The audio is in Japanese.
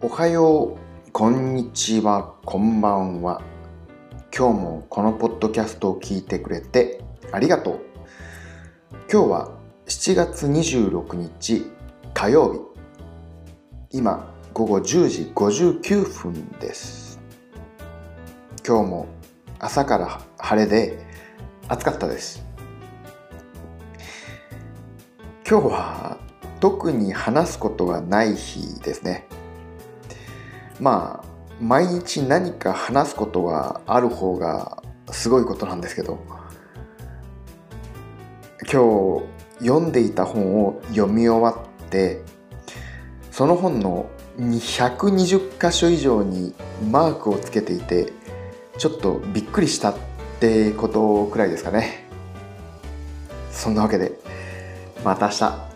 おはよう、こんにちは、こんばんは。今日もこのポッドキャストを聞いてくれてありがとう。今日は7月26日火曜日。今午後10時59分です。今日も朝から晴れで暑かったです。今日は特に話すことがない日ですね。まあ毎日何か話すことがある方がすごいことなんですけど今日読んでいた本を読み終わってその本の120箇所以上にマークをつけていてちょっとびっくりしたってことくらいですかね。そんなわけでまた明日。